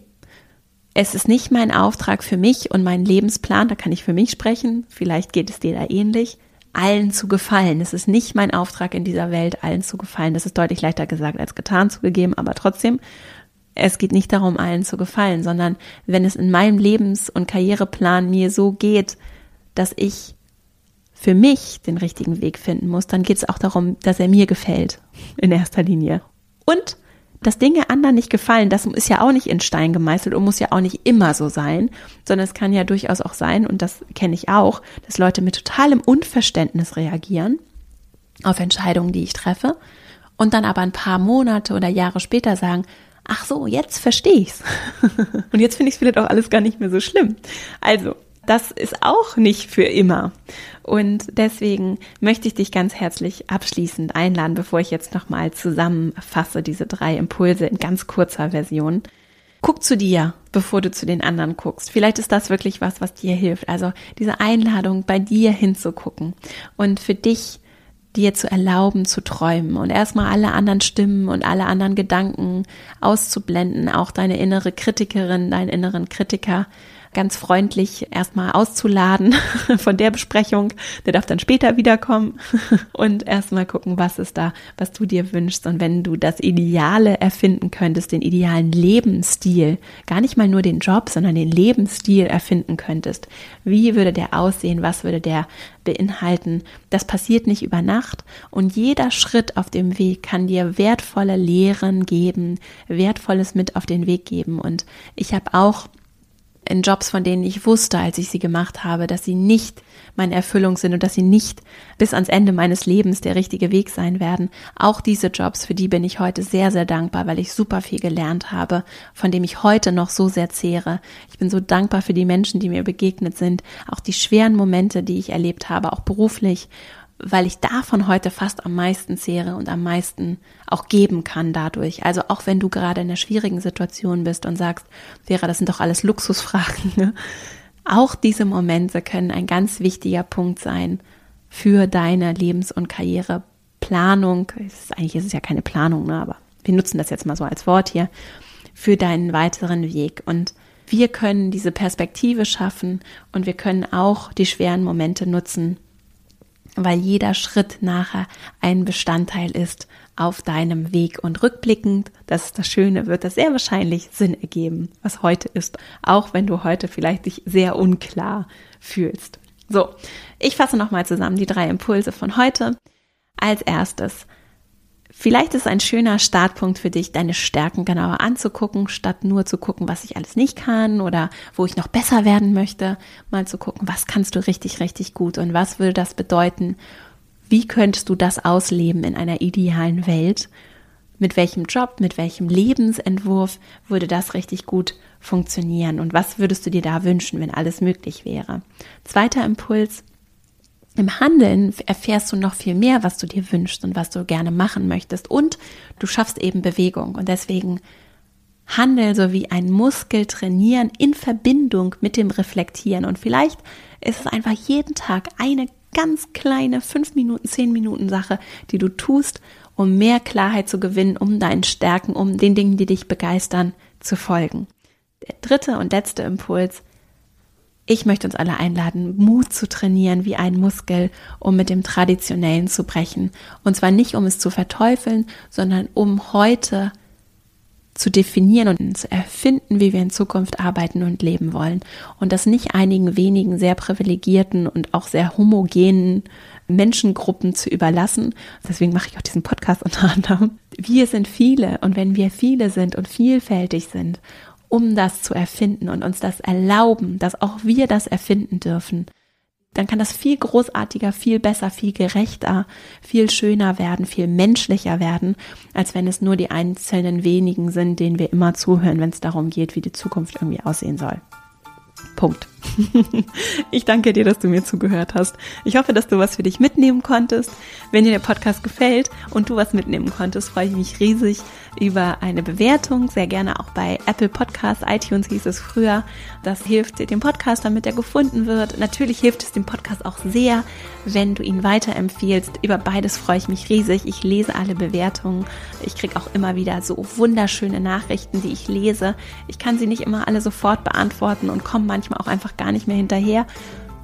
Es ist nicht mein Auftrag für mich und mein Lebensplan, da kann ich für mich sprechen, vielleicht geht es dir da ähnlich, allen zu gefallen. Es ist nicht mein Auftrag in dieser Welt, allen zu gefallen. Das ist deutlich leichter gesagt als getan zugegeben, aber trotzdem, es geht nicht darum, allen zu gefallen, sondern wenn es in meinem Lebens- und Karriereplan mir so geht, dass ich für mich den richtigen Weg finden muss, dann geht es auch darum, dass er mir gefällt in erster Linie. Und dass Dinge anderen nicht gefallen, das ist ja auch nicht in Stein gemeißelt und muss ja auch nicht immer so sein, sondern es kann ja durchaus auch sein, und das kenne ich auch, dass Leute mit totalem Unverständnis reagieren auf Entscheidungen, die ich treffe, und dann aber ein paar Monate oder Jahre später sagen, ach so, jetzt verstehe ich's. und jetzt finde ich es vielleicht auch alles gar nicht mehr so schlimm. Also, das ist auch nicht für immer. Und deswegen möchte ich dich ganz herzlich abschließend einladen, bevor ich jetzt nochmal zusammenfasse, diese drei Impulse in ganz kurzer Version. Guck zu dir, bevor du zu den anderen guckst. Vielleicht ist das wirklich was, was dir hilft. Also diese Einladung, bei dir hinzugucken und für dich dir zu erlauben zu träumen und erstmal alle anderen Stimmen und alle anderen Gedanken auszublenden, auch deine innere Kritikerin, deinen inneren Kritiker ganz freundlich erstmal auszuladen von der Besprechung. Der darf dann später wiederkommen und erstmal gucken, was ist da, was du dir wünschst. Und wenn du das Ideale erfinden könntest, den idealen Lebensstil, gar nicht mal nur den Job, sondern den Lebensstil erfinden könntest, wie würde der aussehen? Was würde der beinhalten? Das passiert nicht über Nacht und jeder Schritt auf dem Weg kann dir wertvolle Lehren geben, wertvolles mit auf den Weg geben. Und ich habe auch in Jobs, von denen ich wusste, als ich sie gemacht habe, dass sie nicht meine Erfüllung sind und dass sie nicht bis ans Ende meines Lebens der richtige Weg sein werden. Auch diese Jobs, für die bin ich heute sehr, sehr dankbar, weil ich super viel gelernt habe, von dem ich heute noch so sehr zehre. Ich bin so dankbar für die Menschen, die mir begegnet sind, auch die schweren Momente, die ich erlebt habe, auch beruflich weil ich davon heute fast am meisten zehre und am meisten auch geben kann dadurch. Also auch wenn du gerade in einer schwierigen Situation bist und sagst, Vera, das sind doch alles Luxusfragen. Ne? Auch diese Momente können ein ganz wichtiger Punkt sein für deine Lebens- und Karriereplanung. Ist, eigentlich ist es ja keine Planung, ne? aber wir nutzen das jetzt mal so als Wort hier für deinen weiteren Weg. Und wir können diese Perspektive schaffen und wir können auch die schweren Momente nutzen, weil jeder Schritt nachher ein Bestandteil ist auf deinem Weg und rückblickend, das ist das Schöne, wird das sehr wahrscheinlich Sinn ergeben, was heute ist, auch wenn du heute vielleicht dich sehr unklar fühlst. So, ich fasse nochmal zusammen die drei Impulse von heute. Als erstes, Vielleicht ist ein schöner Startpunkt für dich, deine Stärken genauer anzugucken, statt nur zu gucken, was ich alles nicht kann oder wo ich noch besser werden möchte. Mal zu gucken, was kannst du richtig, richtig gut und was würde das bedeuten? Wie könntest du das ausleben in einer idealen Welt? Mit welchem Job, mit welchem Lebensentwurf würde das richtig gut funktionieren? Und was würdest du dir da wünschen, wenn alles möglich wäre? Zweiter Impuls, im Handeln erfährst du noch viel mehr, was du dir wünschst und was du gerne machen möchtest. Und du schaffst eben Bewegung. Und deswegen handel so wie ein Muskel trainieren in Verbindung mit dem Reflektieren. Und vielleicht ist es einfach jeden Tag eine ganz kleine fünf Minuten, zehn Minuten Sache, die du tust, um mehr Klarheit zu gewinnen, um deinen Stärken, um den Dingen, die dich begeistern, zu folgen. Der dritte und letzte Impuls ich möchte uns alle einladen, Mut zu trainieren wie ein Muskel, um mit dem Traditionellen zu brechen. Und zwar nicht, um es zu verteufeln, sondern um heute zu definieren und zu erfinden, wie wir in Zukunft arbeiten und leben wollen. Und das nicht einigen wenigen sehr privilegierten und auch sehr homogenen Menschengruppen zu überlassen. Deswegen mache ich auch diesen Podcast unter anderem. Wir sind viele und wenn wir viele sind und vielfältig sind um das zu erfinden und uns das erlauben, dass auch wir das erfinden dürfen, dann kann das viel großartiger, viel besser, viel gerechter, viel schöner werden, viel menschlicher werden, als wenn es nur die einzelnen wenigen sind, denen wir immer zuhören, wenn es darum geht, wie die Zukunft irgendwie aussehen soll. Punkt. Ich danke dir, dass du mir zugehört hast. Ich hoffe, dass du was für dich mitnehmen konntest. Wenn dir der Podcast gefällt und du was mitnehmen konntest, freue ich mich riesig über eine Bewertung, sehr gerne auch bei Apple Podcasts, iTunes hieß es früher. Das hilft dem Podcast, damit er gefunden wird. Natürlich hilft es dem Podcast auch sehr, wenn du ihn weiterempfiehlst. Über beides freue ich mich riesig. Ich lese alle Bewertungen. Ich kriege auch immer wieder so wunderschöne Nachrichten, die ich lese. Ich kann sie nicht immer alle sofort beantworten und komme manchmal auch einfach gar nicht mehr hinterher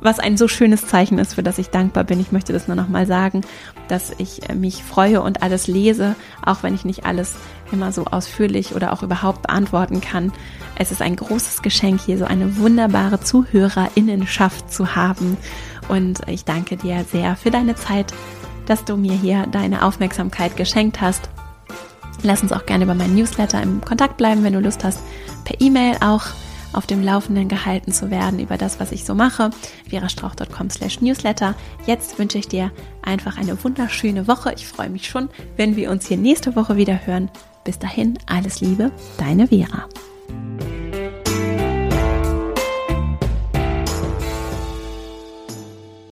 was ein so schönes Zeichen ist, für das ich dankbar bin. Ich möchte das nur noch mal sagen, dass ich äh, mich freue und alles lese, auch wenn ich nicht alles immer so ausführlich oder auch überhaupt beantworten kann. Es ist ein großes Geschenk, hier so eine wunderbare Zuhörerinnenschaft zu haben. Und ich danke dir sehr für deine Zeit, dass du mir hier deine Aufmerksamkeit geschenkt hast. Lass uns auch gerne über meinen Newsletter im Kontakt bleiben, wenn du Lust hast, per E-Mail auch auf dem Laufenden gehalten zu werden über das, was ich so mache. verastrauch.com slash newsletter. Jetzt wünsche ich dir einfach eine wunderschöne Woche. Ich freue mich schon, wenn wir uns hier nächste Woche wieder hören. Bis dahin, alles Liebe, deine Vera.